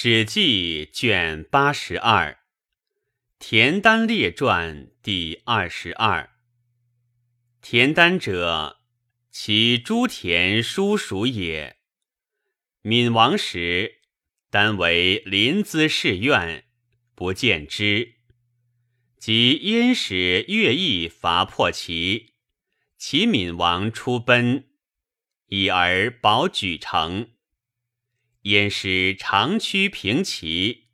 史记卷八十二，《田丹列传》第二十二。田丹者，其诸田叔属也。闵王时，丹为临淄市院，不见之。及燕使乐毅伐破齐，齐闵王出奔，以而保举城。燕师长驱平齐，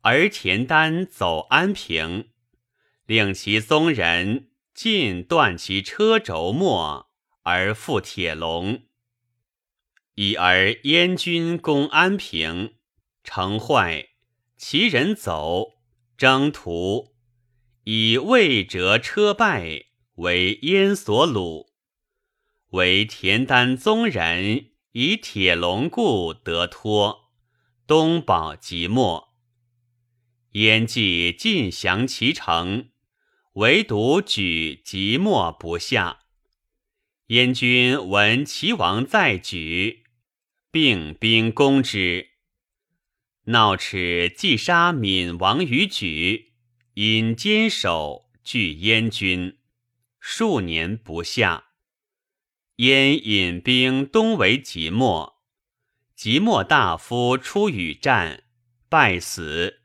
而田丹走安平，令其宗人尽断其车轴末，而复铁笼。已而燕军攻安平，城坏，其人走，征途，以魏折车败为燕所虏，为田丹宗人。以铁笼固得脱，东保即没。燕既尽降其城，唯独举即没不下。燕军闻齐王在举，并兵攻之。闹齿既杀闵王于举，因坚守拒燕军，数年不下。燕引兵东围即墨，即墨大夫出与战，败死。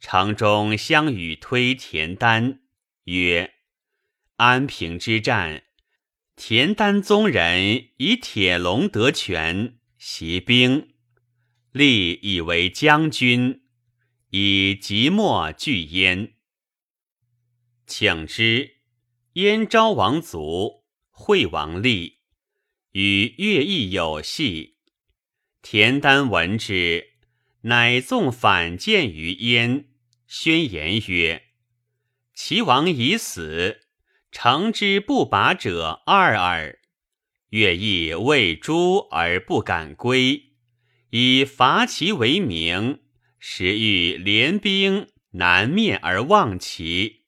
城中相与推田丹曰：“安平之战，田丹宗人以铁笼得权，袭兵，立以为将军，以即墨拒燕。请之，燕昭王卒。”惠王立，与乐毅有隙。田丹闻之，乃纵反谏于燕，宣言曰：“齐王已死，成之不拔者二耳。乐毅为诛而不敢归，以伐齐为名，时欲联兵南面而望齐，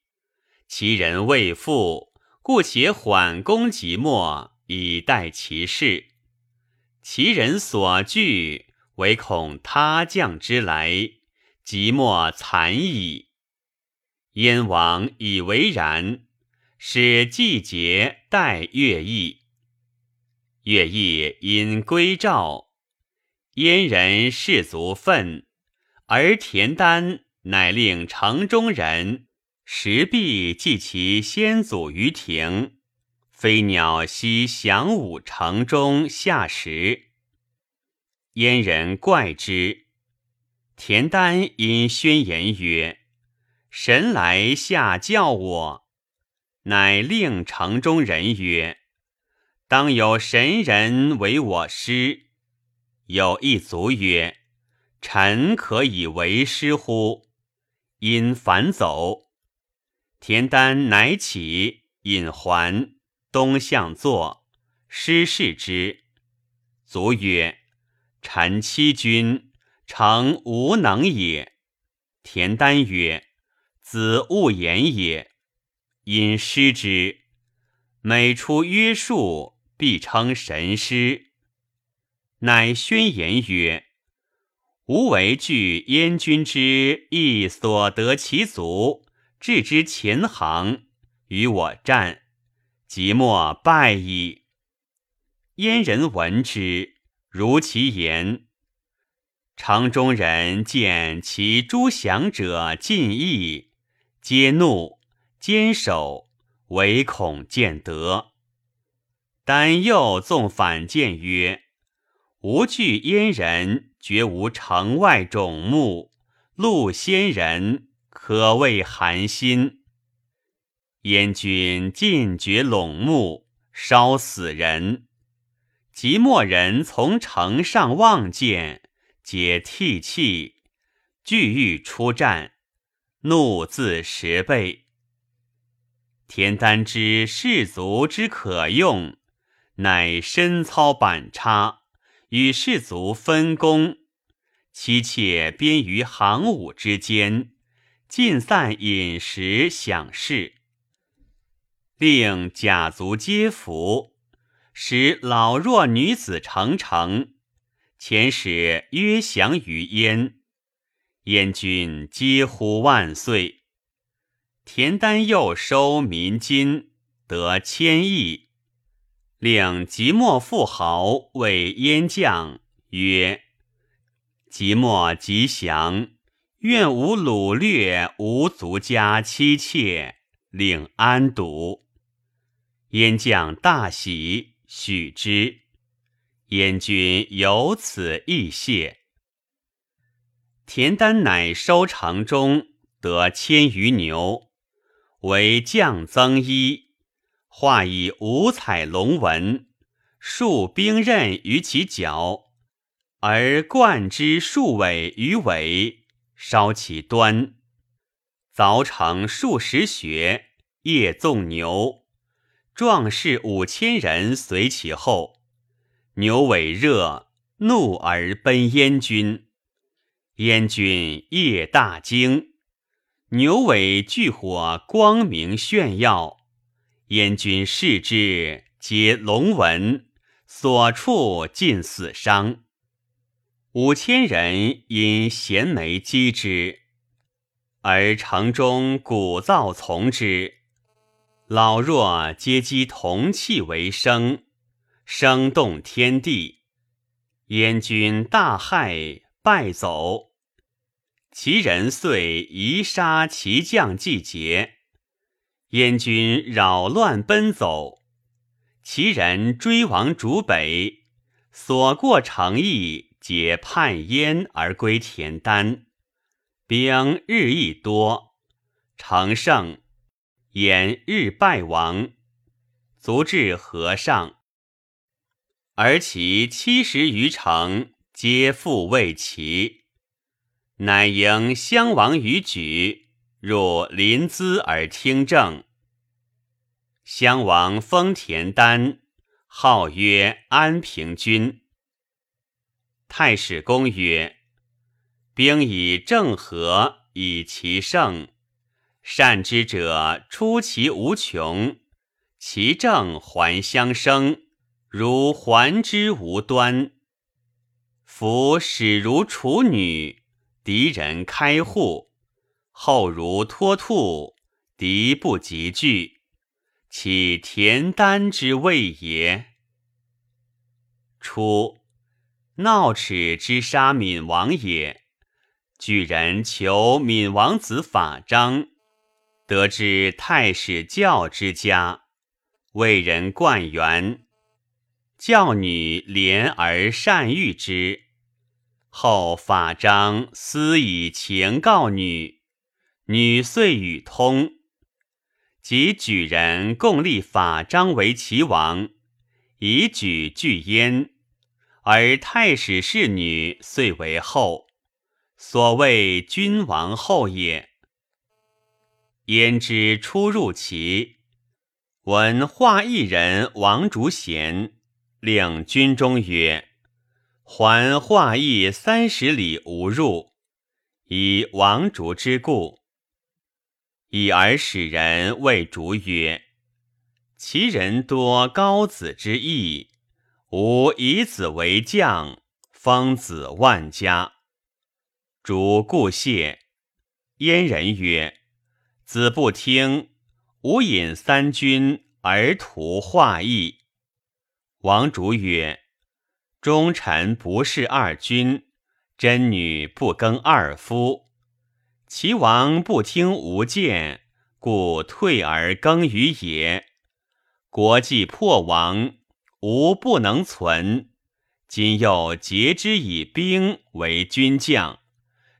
其人未复。”故且缓攻即墨，以待其事。其人所惧，唯恐他将之来，即墨残矣。燕王以为然，使季节待乐毅。乐毅因归赵，燕人士卒愤，而田丹乃令城中人。石壁祭其先祖于庭，飞鸟悉翔舞城中下石。燕人怪之。田丹因宣言曰：“神来下教我。”乃令城中人曰：“当有神人为我师。”有一卒曰：“臣可以为师乎？”因反走。田丹乃起，引还，东向坐，师视之。卒曰：“臣欺君，诚无能也。”田丹曰：“子勿言也。”因师之，每出约束，必称神师。乃宣言曰：“吾为惧燕军之意，所得其足。”置之前行，与我战，即莫败矣。燕人闻之，如其言。城中人见其诸降者尽义，皆怒，坚守，唯恐见得。丹又纵反谏曰：“吾惧燕人，绝无城外种木，陆仙人。”可谓寒心。燕军尽掘陇木，烧死人。即墨人从城上望见，皆涕泣，俱欲出战，怒自十倍。田丹之士卒之可用，乃身操板叉，与士卒分工，妻妾编于行伍之间。尽散饮食享事，令甲卒皆服，使老弱女子成城。遣使约降于燕，燕军皆呼万岁。田丹又收民金，得千亿，令即墨富豪为燕将，曰：“即墨吉祥，愿无掳掠无族家妻妾，令安堵。”燕将大喜，许之。燕军由此亦谢。田丹乃收城中，得千余牛，为将增衣，画以五彩龙纹，束兵刃于其脚，而冠之数尾于尾，烧其端，凿成数十穴，夜纵牛。壮士五千人随其后，牛尾热，怒而奔燕军。燕军夜大惊，牛尾炬火光明炫耀。燕军视之，皆龙纹，所处尽死伤。五千人因衔枚击之，而城中鼓噪从之。老弱皆击铜器为声，声动天地。燕军大骇，败走。其人遂移杀其将，季节。燕军扰乱奔走，其人追亡逐北，所过城邑，皆叛燕而归田丹。兵日益多，乘胜。言日败亡，卒至河上，而其七十余城皆复未齐，乃迎襄王于举，入临淄而听政。襄王封田丹，号曰安平君。太史公曰：兵以正和，以其胜。善之者出其无穷，其正还相生，如还之无端。夫始如处女，敌人开户；后如脱兔，敌不及惧，岂田丹之谓也？初，闹齿之杀闵王也，举人求闵王子法章。得知太史教之家，为人冠元，教女怜而善育之。后法章私以情告女，女遂与通。即举人共立法章为齐王，以举拒焉，而太史侍女遂为后，所谓君王后也。焉知出入齐，闻华邑人王竹贤令军中曰：“还华邑三十里无入，以王竹之故。”以而使人谓竹曰：“其人多高子之意，吾以子为将，封子万家。”主故谢。燕人曰。子不听，吾引三军而图化邑。王主曰：“忠臣不事二君，贞女不更二夫。齐王不听吾谏，故退而更于野。国既破亡，吾不能存。今又结之以兵为军将，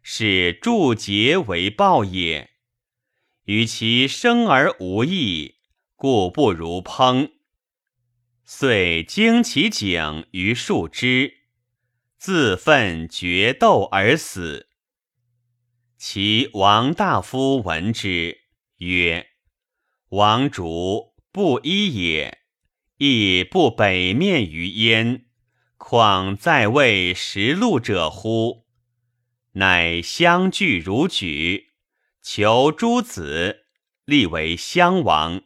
是助节为报也。”与其生而无益，故不如烹。遂惊其颈于树枝，自奋决斗而死。其王大夫闻之，曰：“王主不依也，亦不北面于燕，况在位食禄者乎？”乃相聚如举。求诸子，立为襄王。